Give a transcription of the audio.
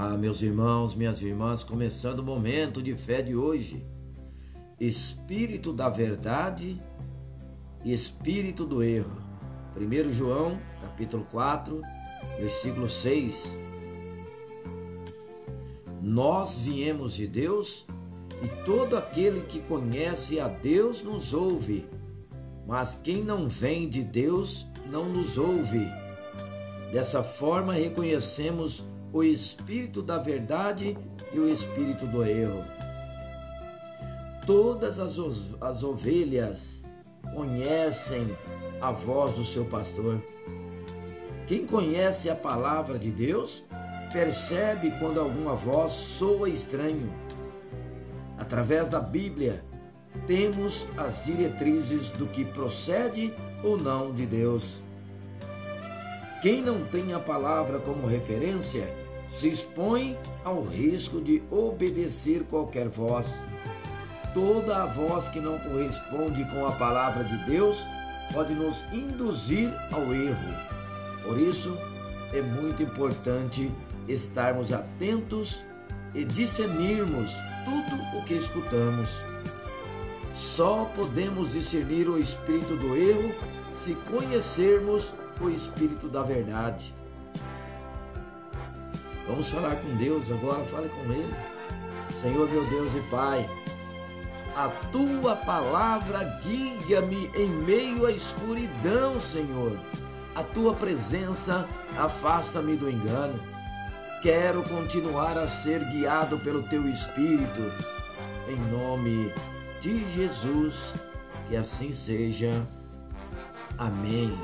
Olá, meus irmãos, minhas irmãs, começando o momento de fé de hoje. Espírito da verdade e espírito do erro. 1 João, capítulo 4, versículo 6. Nós viemos de Deus e todo aquele que conhece a Deus nos ouve, mas quem não vem de Deus não nos ouve. Dessa forma reconhecemos o espírito da verdade e o espírito do erro. Todas as, as ovelhas conhecem a voz do seu pastor. Quem conhece a palavra de Deus percebe quando alguma voz soa estranho. Através da Bíblia, temos as diretrizes do que procede ou não de Deus. Quem não tem a palavra como referência se expõe ao risco de obedecer qualquer voz. Toda a voz que não corresponde com a palavra de Deus pode nos induzir ao erro. Por isso, é muito importante estarmos atentos e discernirmos tudo o que escutamos. Só podemos discernir o espírito do erro se conhecermos o espírito da verdade. Vamos falar com Deus agora, fale com Ele. Senhor meu Deus e Pai, a tua palavra guia-me em meio à escuridão, Senhor. A tua presença afasta-me do engano. Quero continuar a ser guiado pelo teu Espírito. Em nome de Jesus, que assim seja. Amém.